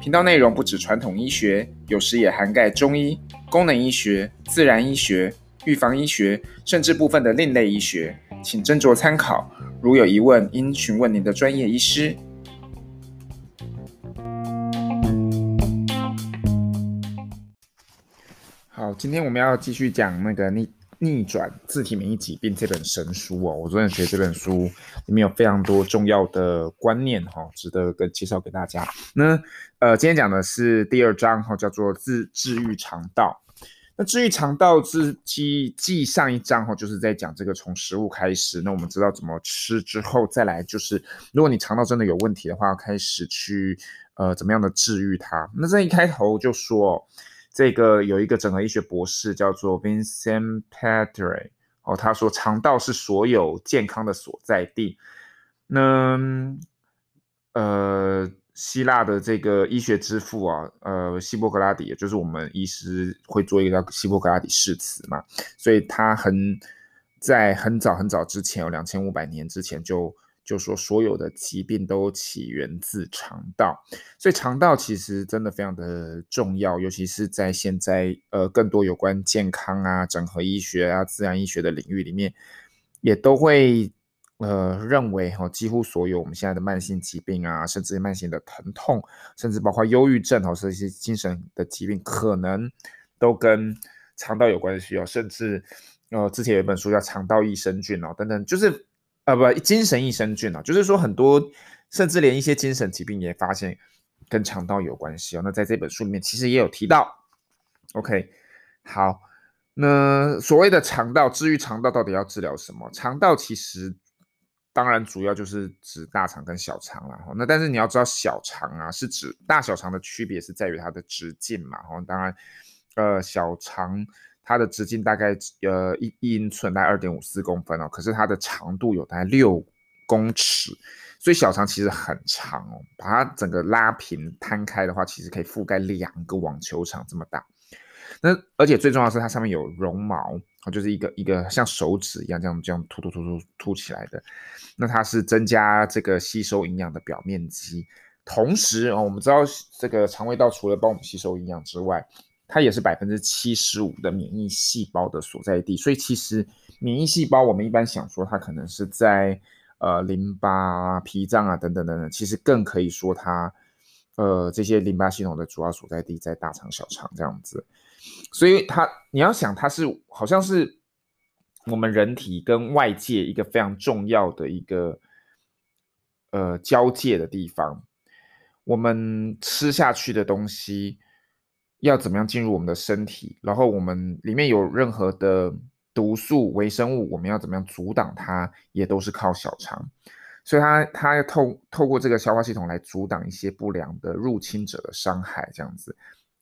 频道内容不止传统医学，有时也涵盖中医、功能医学、自然医学。预防医学，甚至部分的另类医学，请斟酌参考。如有疑问，应询问您的专业医师。好，今天我们要继续讲那个逆逆转自体免疫疾病这本神书哦。我昨天觉得这本书里面有非常多重要的观念哈，值得跟介绍给大家。那呃，今天讲的是第二章哈，叫做自治愈肠道。那治愈肠道自继继上一章哈，就是在讲这个从食物开始。那我们知道怎么吃之后，再来就是如果你肠道真的有问题的话，开始去呃怎么样的治愈它。那这一开头就说，这个有一个整合医学博士叫做 Vincent Pereira 哦，他说肠道是所有健康的所在地。那呃。希腊的这个医学之父啊，呃，希波克拉底，也就是我们医师会做一个叫希波克拉底誓词嘛，所以他很在很早很早之前，有两千五百年之前就就说所有的疾病都起源自肠道，所以肠道其实真的非常的重要，尤其是在现在呃更多有关健康啊、整合医学啊、自然医学的领域里面，也都会。呃，认为哈，几乎所有我们现在的慢性疾病啊，甚至慢性的疼痛，甚至包括忧郁症哦，这些精神的疾病，可能都跟肠道有关系哦。甚至呃，之前有本书叫《肠道益生菌》哦，等等，就是呃不，精神益生菌啊，就是说很多，甚至连一些精神疾病也发现跟肠道有关系哦。那在这本书里面其实也有提到。OK，好，那所谓的肠道，至于肠道到底要治疗什么？肠道其实。当然，主要就是指大肠跟小肠了哈。那但是你要知道，小肠啊是指大小肠的区别是在于它的直径嘛哈。当然，呃，小肠它的直径大概呃一一英寸，大概二点五四公分哦。可是它的长度有大概六公尺，所以小肠其实很长哦。把它整个拉平摊开的话，其实可以覆盖两个网球场这么大。那而且最重要的是，它上面有绒毛。啊，就是一个一个像手指一样这样这样突突突突凸起来的，那它是增加这个吸收营养的表面积，同时啊，我们知道这个肠胃道除了帮我们吸收营养之外，它也是百分之七十五的免疫细胞的所在地。所以其实免疫细胞，我们一般想说它可能是在呃淋巴、脾脏啊等等等等，其实更可以说它呃这些淋巴系统的主要所在地在大肠、小肠这样子。所以它，你要想，它是好像是我们人体跟外界一个非常重要的一个呃交界的地方。我们吃下去的东西要怎么样进入我们的身体，然后我们里面有任何的毒素、微生物，我们要怎么样阻挡它，也都是靠小肠。所以它它要透透过这个消化系统来阻挡一些不良的入侵者的伤害，这样子。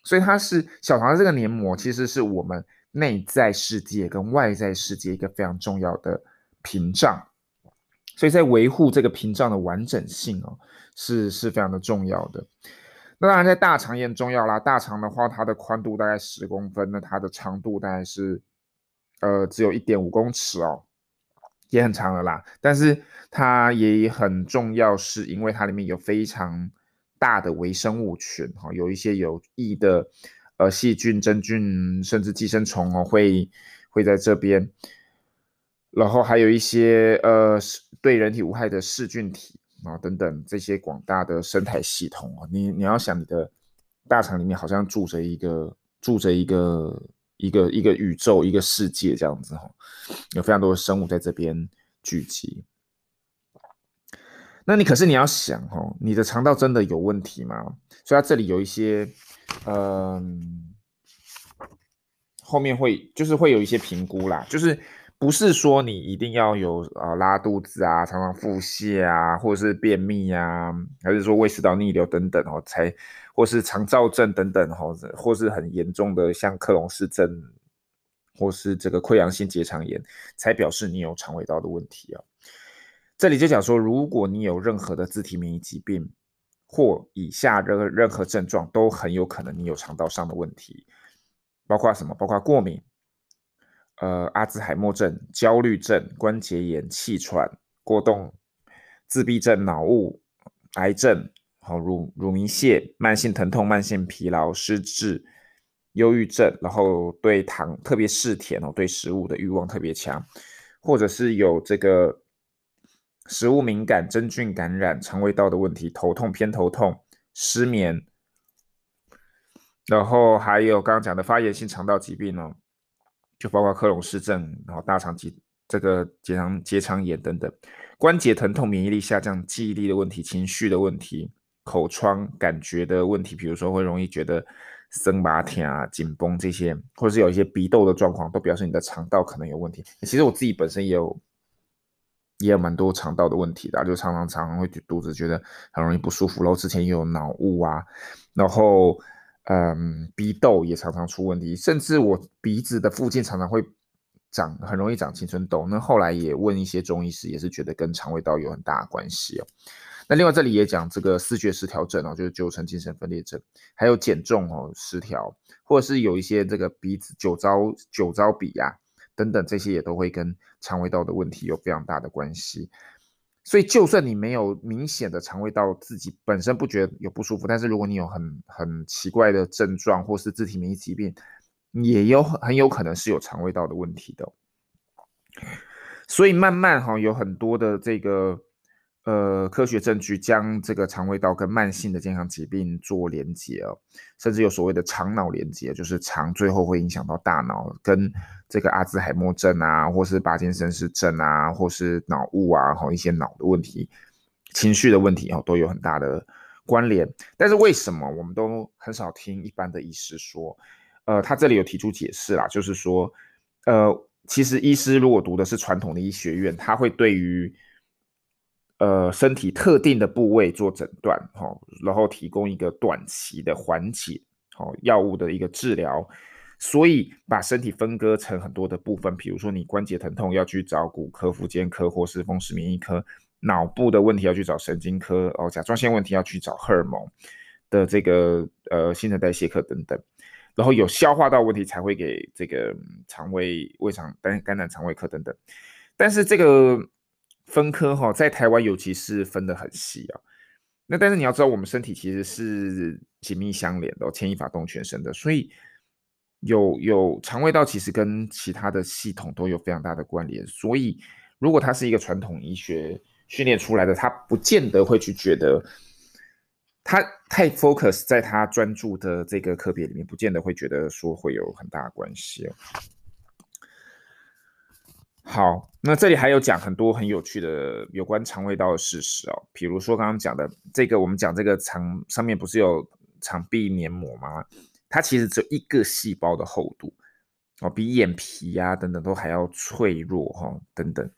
所以它是小肠的这个黏膜，其实是我们内在世界跟外在世界一个非常重要的屏障。所以在维护这个屏障的完整性哦，是是非常的重要的。那当然，在大肠也很重要啦。大肠的话，它的宽度大概十公分，那它的长度大概是呃只有一点五公尺哦，也很长了啦。但是它也很重要，是因为它里面有非常大的微生物群哈，有一些有益的呃细菌、真菌，甚至寄生虫哦，会会在这边，然后还有一些呃对人体无害的噬菌体啊等等这些广大的生态系统啊，你你要想你的大肠里面好像住着一个住着一个一个一个宇宙一个世界这样子哈，有非常多的生物在这边聚集。那你可是你要想哦，你的肠道真的有问题吗？所以它这里有一些，嗯，后面会就是会有一些评估啦，就是不是说你一定要有啊拉肚子啊，常常腹泻啊，或者是便秘啊，还是说胃食道逆流等等哦，才或是肠躁症等等哦，或是很严重的像克隆氏症，或是这个溃疡性结肠炎，才表示你有肠胃道的问题啊。这里就讲说，如果你有任何的自体免疫疾病，或以下任任何症状，都很有可能你有肠道上的问题，包括什么？包括过敏。呃，阿兹海默症、焦虑症、关节炎、气喘、过动、自闭症、脑雾、癌症、好乳乳糜泻、慢性疼痛、慢性疲劳、失智、忧郁症，然后对糖特别嗜甜哦，对食物的欲望特别强，或者是有这个食物敏感、真菌感染、肠胃道的问题、头痛、偏头痛、失眠，然后还有刚刚讲的发炎性肠道疾病哦。就包括克隆氏症，然后大肠结这个结肠结肠炎等等，关节疼痛、免疫力下降、记忆力的问题、情绪的问题、口疮感觉的问题，比如说会容易觉得生麻疼啊、紧绷这些，或者是有一些鼻窦的状况，都表示你的肠道可能有问题。其实我自己本身也有也有蛮多肠道的问题的，就常常常常会肚子觉得很容易不舒服，然后之前也有脑雾啊，然后。嗯，鼻窦也常常出问题，甚至我鼻子的附近常常会长，很容易长青春痘。那后来也问一些中医师，也是觉得跟肠胃道有很大的关系哦。那另外这里也讲这个视觉失调症哦，就是九成精神分裂症，还有减重哦失调，或者是有一些这个鼻子酒糟酒糟鼻呀、等等，这些也都会跟肠胃道的问题有非常大的关系。所以，就算你没有明显的肠胃道自己本身不觉得有不舒服，但是如果你有很很奇怪的症状或是自体免疫疾病，也有很有可能是有肠胃道的问题的。所以慢慢哈，有很多的这个。呃，科学证据将这个肠胃道跟慢性的健康疾病做连接哦，甚至有所谓的肠脑连接，就是肠最后会影响到大脑，跟这个阿兹海默症啊，或是巴金森氏症啊，或是脑雾啊，和一些脑的问题、情绪的问题哦，都有很大的关联。但是为什么我们都很少听一般的医师说？呃，他这里有提出解释啦，就是说，呃，其实医师如果读的是传统的医学院，他会对于呃，身体特定的部位做诊断，哈，然后提供一个短期的缓解，好药物的一个治疗，所以把身体分割成很多的部分，比如说你关节疼痛要去找骨科、复健科或是风湿免疫科，脑部的问题要去找神经科，哦，甲状腺问题要去找荷尔蒙的这个呃新陈代谢科等等，然后有消化道问题才会给这个肠胃胃肠肝肝胆肠胃科等等，但是这个。分科哈，在台湾尤其是分得很细啊。那但是你要知道，我们身体其实是紧密相连的，牵一发动全身的。所以有有肠胃道，其实跟其他的系统都有非常大的关联。所以如果他是一个传统医学训练出来的，他不见得会去觉得他太 focus 在他专注的这个科别里面，不见得会觉得说会有很大的关系。好，那这里还有讲很多很有趣的有关肠胃道的事实哦，比如说刚刚讲的这个，我们讲这个肠上面不是有肠壁黏膜吗？它其实只有一个细胞的厚度哦，比眼皮呀、等等都还要脆弱哈、哦，等等。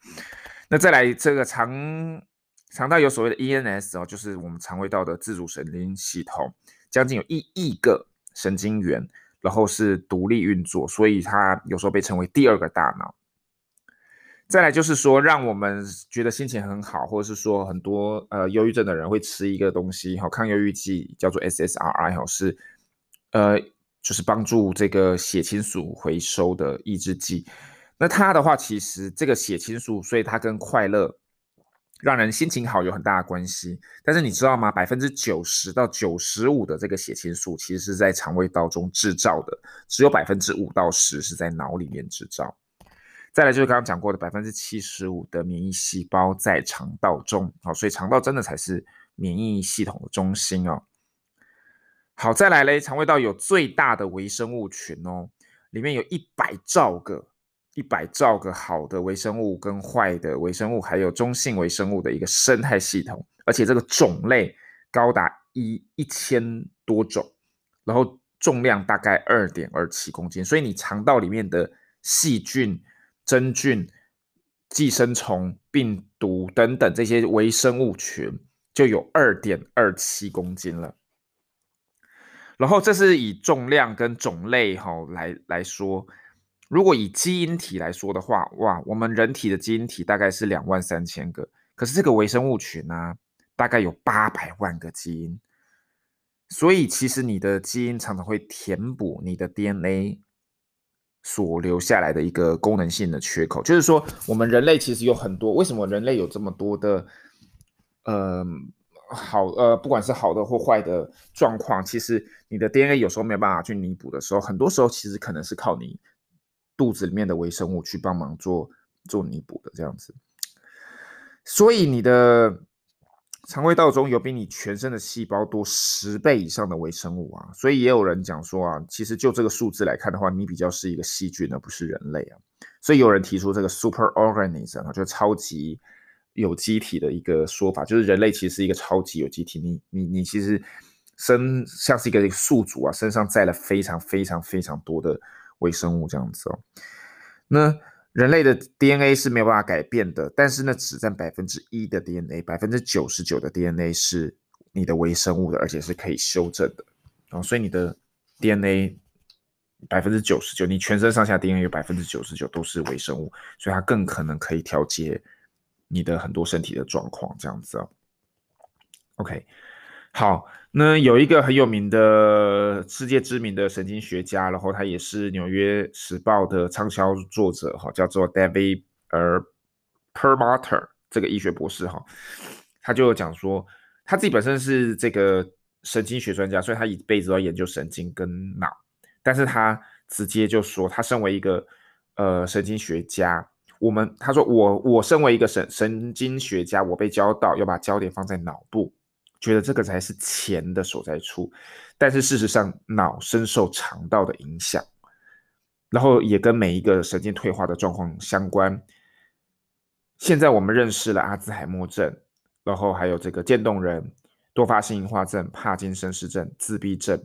那再来这个肠肠道有所谓的 ENS 哦，就是我们肠胃道的自主神经系统，将近有一亿个神经元，然后是独立运作，所以它有时候被称为第二个大脑。再来就是说，让我们觉得心情很好，或者是说很多呃忧郁症的人会吃一个东西，哈，抗忧郁剂叫做 SSRI，哈，是呃就是帮助这个血清素回收的抑制剂。那它的话，其实这个血清素，所以它跟快乐、让人心情好有很大的关系。但是你知道吗？百分之九十到九十五的这个血清素，其实是在肠胃道中制造的，只有百分之五到十是在脑里面制造。再来就是刚刚讲过的百分之七十五的免疫细胞在肠道中，好，所以肠道真的才是免疫系统的中心哦。好，再来嘞，肠胃道有最大的微生物群哦，里面有一百兆个、一百兆个好的微生物跟坏的微生物，还有中性微生物的一个生态系统，而且这个种类高达一一千多种，然后重量大概二点二七公斤，所以你肠道里面的细菌。真菌、寄生虫、病毒等等这些微生物群，就有二点二七公斤了。然后这是以重量跟种类哈、来来说，如果以基因体来说的话，哇，我们人体的基因体大概是两万三千个，可是这个微生物群呢、大概有八百万个基因，所以其实你的基因常常会填补你的 DNA 所留下来的一个功能性的缺口。就是说，我们人类其实有很多，为什么人类有这么多的，呃。好，呃，不管是好的或坏的状况，其实你的 DNA 有时候没有办法去弥补的时候，很多时候其实可能是靠你肚子里面的微生物去帮忙做做弥补的这样子。所以你的肠胃道中有比你全身的细胞多十倍以上的微生物啊，所以也有人讲说啊，其实就这个数字来看的话，你比较是一个细菌而不是人类啊。所以有人提出这个 super organism，啊就超级。有机体的一个说法，就是人类其实是一个超级有机体。你你你其实身像是一个宿主啊，身上载了非常非常非常多的微生物这样子哦。那人类的 DNA 是没有办法改变的，但是呢，只占百分之一的 DNA，百分之九十九的 DNA 是你的微生物的，而且是可以修正的哦。所以你的 DNA 百分之九十九，你全身上下 DNA 有百分之九十九都是微生物，所以它更可能可以调节。你的很多身体的状况这样子哦，OK，好，那有一个很有名的世界知名的神经学家，然后他也是《纽约时报》的畅销作者哈，叫做 David 呃 Perlmutter 这个医学博士哈，他就讲说他自己本身是这个神经学专家，所以他一辈子都要研究神经跟脑，但是他直接就说他身为一个呃神经学家。我们他说我我身为一个神神经学家，我被教导要把焦点放在脑部，觉得这个才是钱的所在处。但是事实上，脑深受肠道的影响，然后也跟每一个神经退化的状况相关。现在我们认识了阿兹海默症，然后还有这个渐冻人、多发性硬化症、帕金森氏症、自闭症、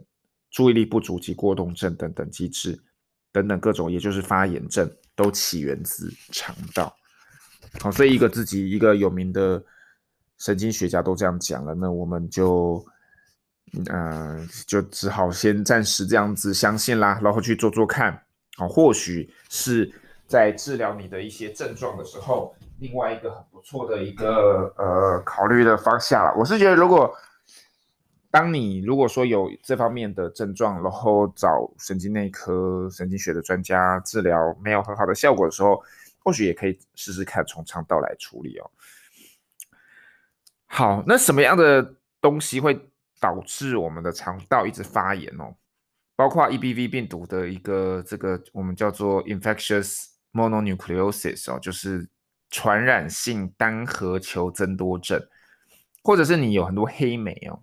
注意力不足及过动症等等机制。等等各种，也就是发炎症，都起源自肠道。好，所以一个自己一个有名的神经学家都这样讲了，那我们就，呃，就只好先暂时这样子相信啦，然后去做做看。或许是在治疗你的一些症状的时候，另外一个很不错的一个呃考虑的方向了。我是觉得如果。当你如果说有这方面的症状，然后找神经内科、神经学的专家治疗没有很好的效果的时候，或许也可以试试看从肠道来处理哦。好，那什么样的东西会导致我们的肠道一直发炎哦？包括 EBV 病毒的一个这个我们叫做 infectious mononucleosis 哦，就是传染性单核球增多症，或者是你有很多黑莓哦。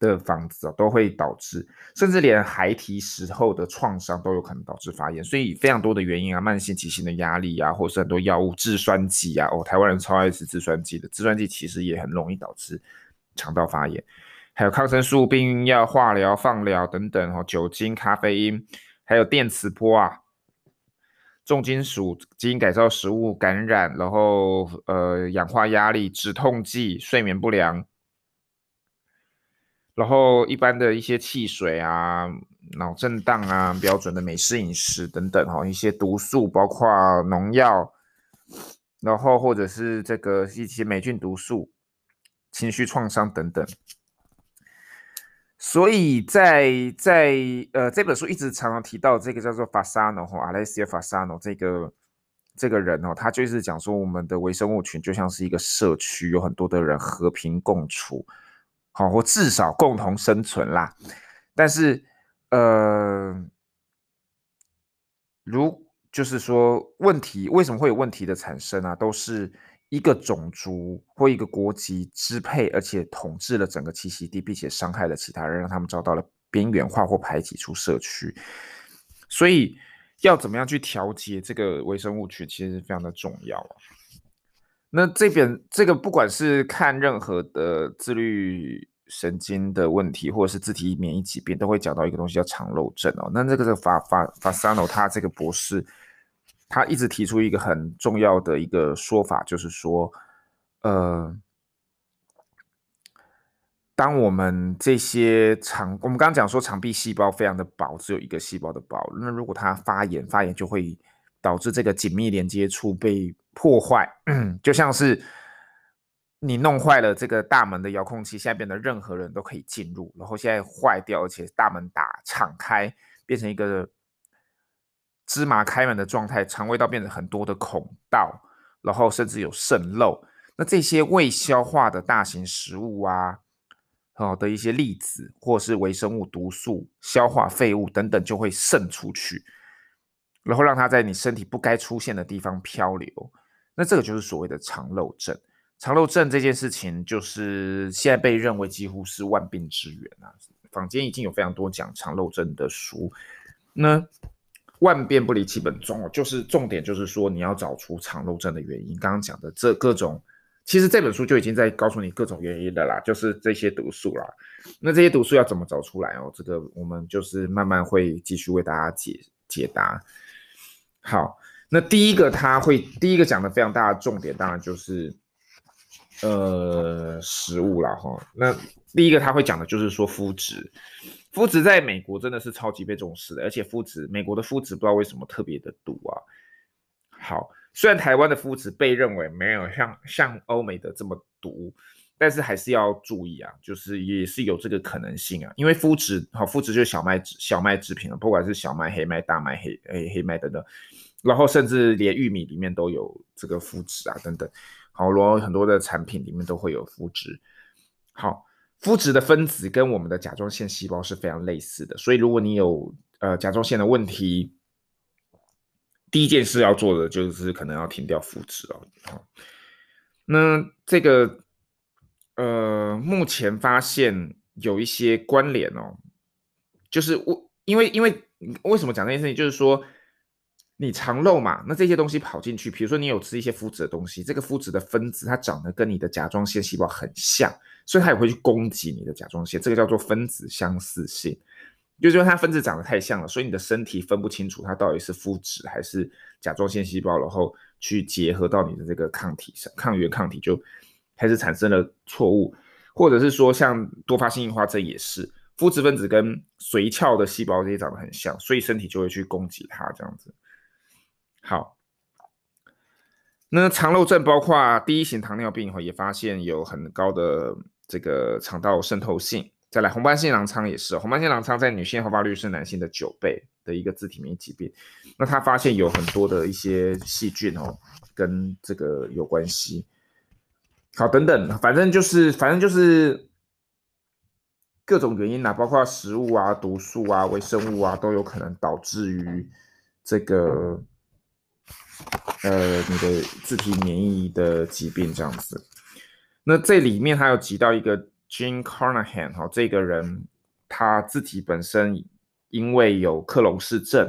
的房子都会导致，甚至连孩提时候的创伤都有可能导致发炎，所以非常多的原因啊，慢性急性的压力啊，或是很多药物制酸剂啊，哦，台湾人超爱吃制酸剂的，制酸剂其实也很容易导致肠道发炎，还有抗生素、避孕药、化疗、放疗等等，哦，酒精、咖啡因，还有电磁波啊，重金属、基因改造食物感染，然后呃氧化压力、止痛剂、睡眠不良。然后一般的一些汽水啊、脑震荡啊、标准的美式饮食等等哈，一些毒素，包括农药，然后或者是这个一些霉菌毒素、情绪创伤等等。所以在在呃这本书一直常常提到这个叫做 Fasano 哈，Alessio Fasano 这个这个人哦，他就是讲说我们的微生物群就像是一个社区，有很多的人和平共处。好，或至少共同生存啦。但是，呃，如就是说，问题为什么会有问题的产生啊？都是一个种族或一个国籍支配，而且统治了整个栖息地，并且伤害了其他人，让他们遭到了边缘化或排挤出社区。所以，要怎么样去调节这个微生物群，其实非常的重要啊。那这边这个不管是看任何的自律神经的问题，或者是自体免疫疾病，都会讲到一个东西叫肠漏症哦。那这个是法法法萨诺他这个博士，他一直提出一个很重要的一个说法，就是说，呃，当我们这些肠，我们刚刚讲说肠壁细胞非常的薄，只有一个细胞的薄，那如果它发炎，发炎就会导致这个紧密连接处被破坏，就像是。你弄坏了这个大门的遥控器，现在变得任何人都可以进入，然后现在坏掉，而且大门打敞开，变成一个芝麻开门的状态，肠胃道变成很多的孔道，然后甚至有渗漏。那这些未消化的大型食物啊，好的一些粒子或是微生物毒素、消化废物等等，就会渗出去，然后让它在你身体不该出现的地方漂流。那这个就是所谓的肠漏症。肠漏症这件事情，就是现在被认为几乎是万病之源啊。坊间已经有非常多讲肠漏症的书，那万变不离其本宗哦，就是重点就是说你要找出肠漏症的原因。刚刚讲的这各种，其实这本书就已经在告诉你各种原因的啦，就是这些毒素啦。那这些毒素要怎么找出来哦？这个我们就是慢慢会继续为大家解解答。好，那第一个他会第一个讲的非常大的重点，当然就是。呃，食物啦哈，那第一个他会讲的就是说麸质，麸质在美国真的是超级被重视的，而且麸质，美国的麸质不知道为什么特别的毒啊。好，虽然台湾的麸质被认为没有像像欧美的这么毒，但是还是要注意啊，就是也是有这个可能性啊，因为麸质，好，麸质就是小麦小麦制品啊，不管是小麦、黑麦、大麦、黑黑黑麦等等，然后甚至连玉米里面都有这个麸质啊等等。好，然后很多的产品里面都会有麸质。好，麸质的分子跟我们的甲状腺细胞是非常类似的，所以如果你有呃甲状腺的问题，第一件事要做的就是可能要停掉麸质哦。好，那这个呃目前发现有一些关联哦，就是我因为因为为什么讲这件事情，就是说。你肠漏嘛，那这些东西跑进去，比如说你有吃一些麸质的东西，这个麸质的分子它长得跟你的甲状腺细胞很像，所以它也会去攻击你的甲状腺，这个叫做分子相似性，就是说它分子长得太像了，所以你的身体分不清楚它到底是麸质还是甲状腺细胞，然后去结合到你的这个抗体上，抗原抗体就开始产生了错误，或者是说像多发性硬化症也是，麸质分子跟髓鞘的细胞这些长得很像，所以身体就会去攻击它这样子。好，那肠漏症包括第一型糖尿病，也发现有很高的这个肠道渗透性。再来红斑性狼疮也是，红斑性狼疮在女性好发率是男性的九倍的一个自体免疫疾病。那他发现有很多的一些细菌哦，跟这个有关系。好，等等，反正就是反正就是各种原因啊，包括食物啊、毒素啊、微生物啊，都有可能导致于这个。呃，你的自体免疫的疾病这样子，那这里面还有提到一个 Jean Carnahan 哈，这个人他自己本身因为有克隆氏症，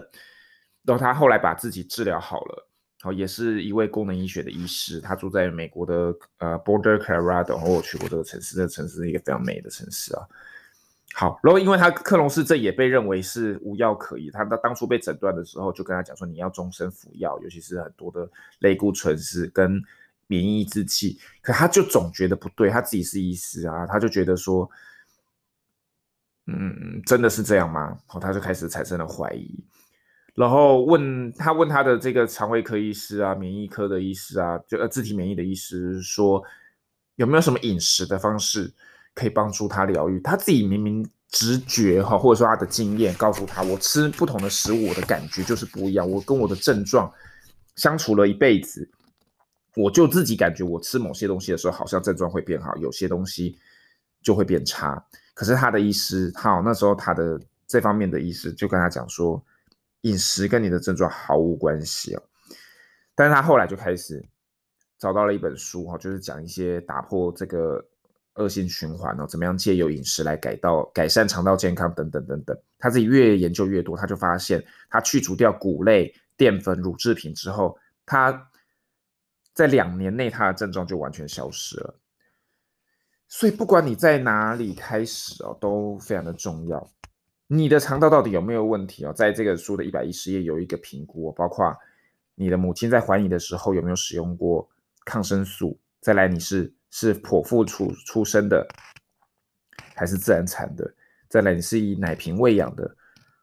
然后他后来把自己治疗好了，好，也是一位功能医学的医师，他住在美国的呃 Border Colorado，然后我去过这个城市，这个城市是一个非常美的城市啊。好，然后因为他克隆氏症也被认为是无药可医，他当当初被诊断的时候就跟他讲说，你要终身服药，尤其是很多的类固醇是跟免疫制剂，可他就总觉得不对，他自己是医师啊，他就觉得说，嗯，真的是这样吗？好，他就开始产生了怀疑，然后问他问他的这个肠胃科医师啊，免疫科的医师啊，就呃自体免疫的医师说，有没有什么饮食的方式？可以帮助他疗愈，他自己明明直觉哈，或者说他的经验告诉他，我吃不同的食物，我的感觉就是不一样。我跟我的症状相处了一辈子，我就自己感觉我吃某些东西的时候，好像症状会变好，有些东西就会变差。可是他的医师，好，那时候他的这方面的医师就跟他讲说，饮食跟你的症状毫无关系哦。但是他后来就开始找到了一本书哈，就是讲一些打破这个。恶性循环哦，怎么样借由饮食来改道改善肠道健康等等等等，他自己越研究越多，他就发现他去除掉谷类、淀粉、乳制品之后，他在两年内他的症状就完全消失了。所以不管你在哪里开始哦，都非常的重要。你的肠道到底有没有问题哦？在这个书的一百一十页有一个评估哦，包括你的母亲在怀你的时候有没有使用过抗生素？再来，你是是剖腹出出生的，还是自然产的？再来，你是以奶瓶喂养的，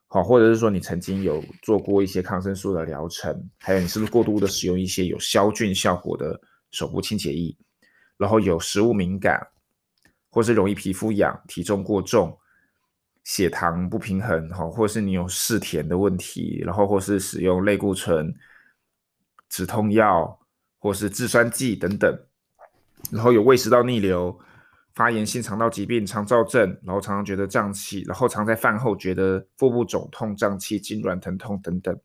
好，或者是说你曾经有做过一些抗生素的疗程？还有，你是不是过度的使用一些有消菌效果的手部清洁液？然后有食物敏感，或是容易皮肤痒、体重过重、血糖不平衡，哈，或是你有嗜甜的问题，然后或是使用类固醇、止痛药，或是制酸剂等等，然后有胃食道逆流、发炎性肠道疾病、肠燥症，然后常常觉得胀气，然后常在饭后觉得腹部肿痛、胀气、痉挛、疼痛等等，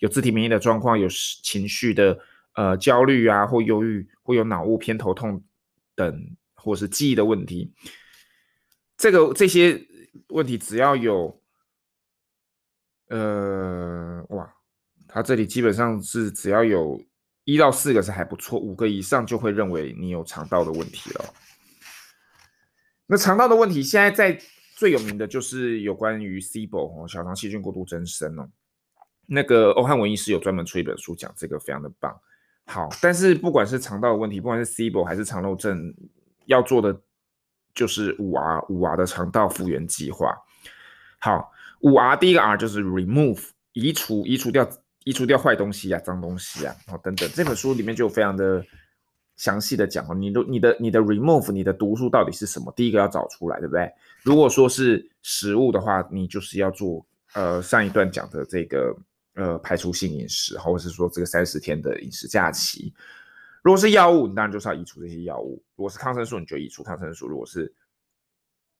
有自体免疫的状况，有情绪的呃焦虑啊或忧郁，或有脑雾、偏头痛等，或是记忆的问题，这个这些。问题只要有，呃，哇，他这里基本上是只要有一到四个是还不错，五个以上就会认为你有肠道的问题了。那肠道的问题现在在最有名的就是有关于 SIBO 哦，小肠细菌过度增生哦。那个欧汉文医师有专门出一本书讲这个，非常的棒。好，但是不管是肠道的问题，不管是 SIBO 还是肠漏症，要做的。就是五 R 五 R 的肠道复原计划。好，五 R 第一个 R 就是 remove 移除移除掉移除掉坏东西啊、脏东西啊，然后等等。这本书里面就有非常的详细的讲哦，你的你的你的 remove 你的毒素到底是什么？第一个要找出来，对不对？如果说是食物的话，你就是要做呃上一段讲的这个呃排除性饮食，或者是说这个三十天的饮食假期。如果是药物，你当然就是要移除这些药物；如果是抗生素，你就移除抗生素；如果是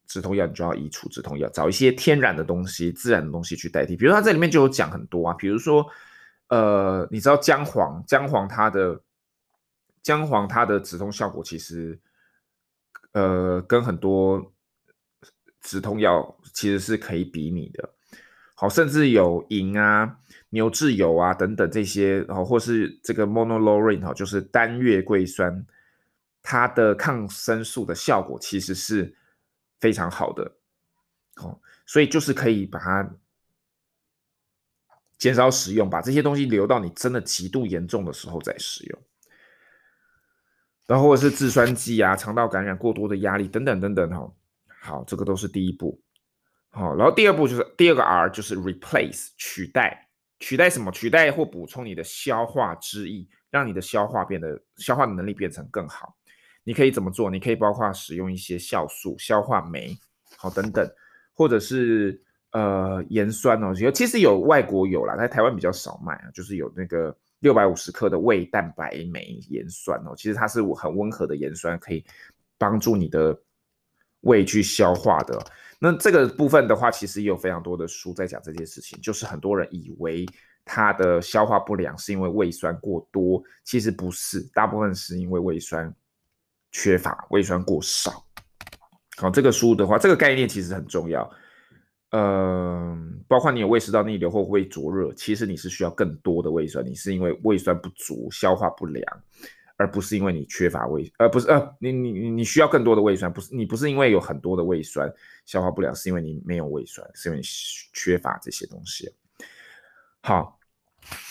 止痛药，你就要移除止痛药，找一些天然的东西、自然的东西去代替。比如它这里面就有讲很多啊，比如说，呃，你知道姜黄，姜黄它的姜黄它的止痛效果其实，呃，跟很多止痛药其实是可以比拟的。好，甚至有银啊。牛至油啊，等等这些，然后或是这个 monolaurin 哈，就是单月桂酸，它的抗生素的效果其实是非常好的，好，所以就是可以把它减少使用，把这些东西留到你真的极度严重的时候再使用，然后是制酸剂啊，肠道感染过多的压力等等等等哈，好，这个都是第一步，好，然后第二步就是第二个 R 就是 replace 取代。取代什么？取代或补充你的消化之意，让你的消化变得消化的能力变成更好。你可以怎么做？你可以包括使用一些酵素、消化酶，好等等，或者是呃盐酸哦。其实有外国有啦，在台湾比较少卖啊。就是有那个六百五十克的胃蛋白酶盐酸哦，其实它是很温和的盐酸，可以帮助你的胃去消化的。那这个部分的话，其实也有非常多的书在讲这件事情，就是很多人以为他的消化不良是因为胃酸过多，其实不是，大部分是因为胃酸缺乏、胃酸过少。好，这个书的话，这个概念其实很重要。嗯、呃，包括你有胃食道逆流或胃灼热，其实你是需要更多的胃酸，你是因为胃酸不足、消化不良。而不是因为你缺乏胃，呃不是呃，你你你需要更多的胃酸，不是你不是因为有很多的胃酸消化不良，是因为你没有胃酸，是因为你缺乏这些东西。好，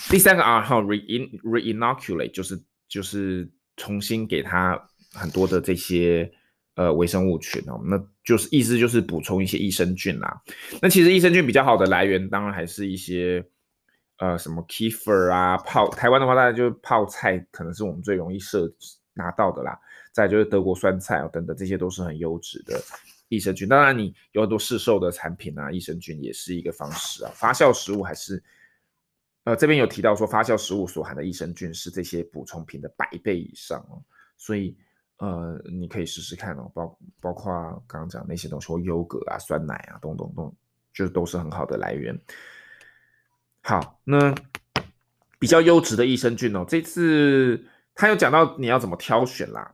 第三个 R 号 rein reinoculate 就是就是重新给它很多的这些呃微生物群哦，那就是意思就是补充一些益生菌啦。那其实益生菌比较好的来源，当然还是一些。呃，什么 kefir 啊，泡台湾的话，大概就是泡菜，可能是我们最容易摄拿到的啦。再就是德国酸菜哦，等等，这些都是很优质的益生菌。当然，你有很多市售的产品啊，益生菌也是一个方式啊。发酵食物还是，呃，这边有提到说，发酵食物所含的益生菌是这些补充品的百倍以上哦。所以，呃，你可以试试看哦，包包括刚刚讲那些东西，或优格啊、酸奶啊，咚咚咚，就都是很好的来源。好，那比较优质的益生菌哦，这次他有讲到你要怎么挑选啦。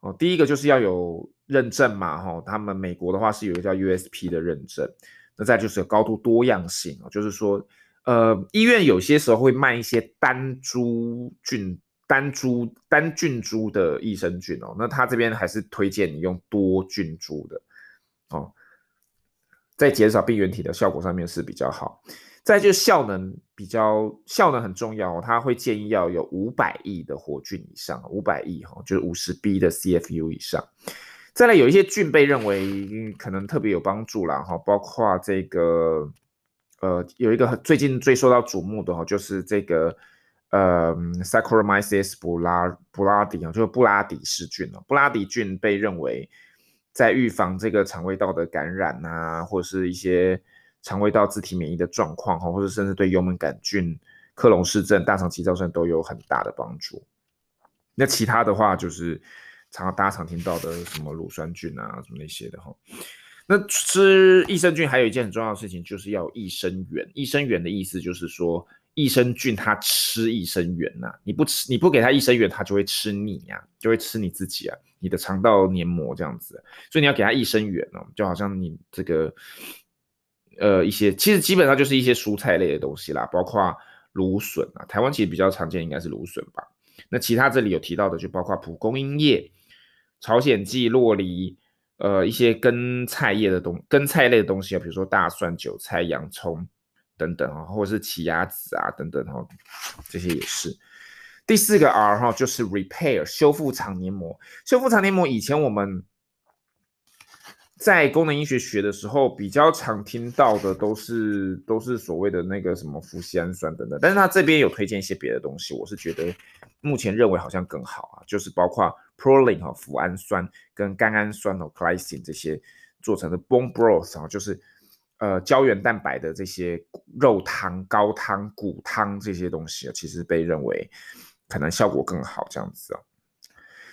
哦，第一个就是要有认证嘛，哈，他们美国的话是有一个叫 USP 的认证。那再就是有高度多样性哦，就是说，呃，医院有些时候会卖一些单株菌、单株、单菌株的益生菌哦，那他这边还是推荐你用多菌株的哦。在减少病原体的效果上面是比较好。再就效能比较，效能很重要，它会建议要有五百亿的活菌以上，五百亿哈，就是五十 B 的 CFU 以上。再来有一些菌被认为可能特别有帮助啦哈，包括这个呃有一个最近最受到瞩目的哈，就是这个呃 Saccharomyces 布拉布拉迪啊，就是布拉迪氏菌哦，布拉迪菌被认为在预防这个肠胃道的感染啊，或者是一些。肠胃道自体免疫的状况哈，或者甚至对幽门杆菌、克隆氏症、大肠起燥症都有很大的帮助。那其他的话就是常大家常听到的什么乳酸菌啊，什么那些的哈。那吃益生菌还有一件很重要的事情，就是要益生元。益生元的意思就是说，益生菌它吃益生元呐，你不吃你不给它益生元，它就会吃你呀，就会吃你自己啊，你的肠道黏膜这样子。所以你要给它益生元哦，就好像你这个。呃，一些其实基本上就是一些蔬菜类的东西啦，包括芦笋啊，台湾其实比较常见应该是芦笋吧。那其他这里有提到的就包括蒲公英叶、朝鲜蓟、洛梨，呃，一些根菜叶的东根菜类的东西啊，比如说大蒜、韭菜、洋葱等等啊，或者是奇亚籽啊等等哈，这些也是。第四个 R 哈就是 repair 修复肠黏膜，修复肠黏膜以前我们。在功能医学学的时候，比较常听到的都是都是所谓的那个什么麸醯胺酸等等，但是他这边有推荐一些别的东西，我是觉得目前认为好像更好啊，就是包括 proline 哈麸胺酸跟甘氨酸哦 glycine 这些做成的 bone broth 啊，就是呃胶原蛋白的这些肉汤、高汤、骨汤这些东西啊，其实被认为可能效果更好这样子啊。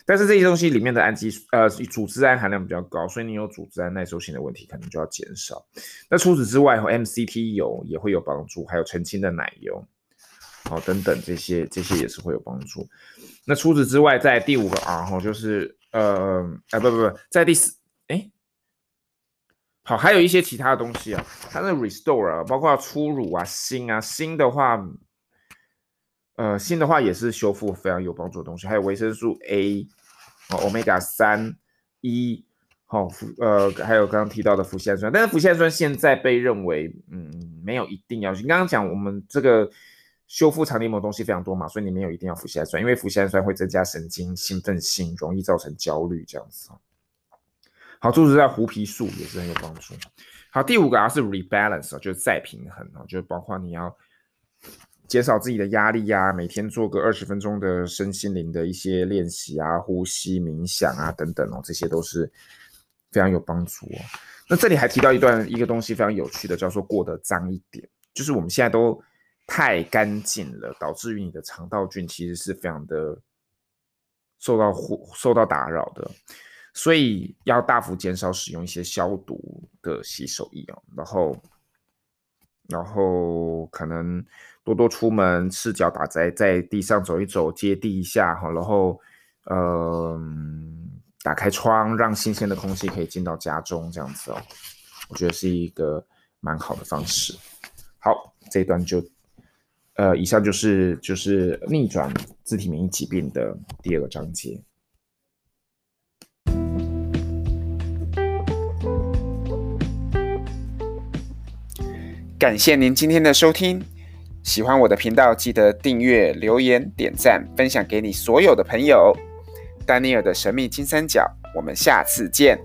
但是这些东西里面的氨基呃组织胺含量比较高，所以你有组织胺耐受性的问题，可能就要减少。那除此之外和，MCT 油也会有帮助，还有澄清的奶油，好等等这些这些也是会有帮助。那除此之外，在第五个 R 哈，就是呃哎不不不，在第四，好还有一些其他的东西啊，它的 Restore 啊，包括初乳啊、锌啊、锌的话，呃锌的话也是修复非常有帮助的东西，还有维生素 A。欧米伽三一，好，呃，还有刚刚提到的麸醯胺酸，但是麸醯胺酸现在被认为，嗯，没有一定要。你刚刚讲我们这个修复肠黏膜东西非常多嘛，所以你没有一定要麸醯胺酸，因为麸醯胺酸会增加神经兴奋性，容易造成焦虑这样子。好，就是在胡皮素也是很有帮助。好，第五个啊是 rebalance，就是再平衡啊，就是包括你要。减少自己的压力呀、啊，每天做个二十分钟的身心灵的一些练习啊，呼吸、冥想啊等等哦，这些都是非常有帮助哦。那这里还提到一段一个东西非常有趣的，叫做过得脏一点，就是我们现在都太干净了，导致于你的肠道菌其实是非常的受到受到打扰的，所以要大幅减少使用一些消毒的洗手液哦，然后。然后可能多多出门，赤脚打在在地上走一走，接地一下哈。然后，呃，打开窗，让新鲜的空气可以进到家中，这样子哦，我觉得是一个蛮好的方式。好，这一段就，呃，以上就是就是逆转自体免疫疾病的第二个章节。感谢您今天的收听，喜欢我的频道，记得订阅、留言、点赞、分享给你所有的朋友。丹尼尔的神秘金三角，我们下次见。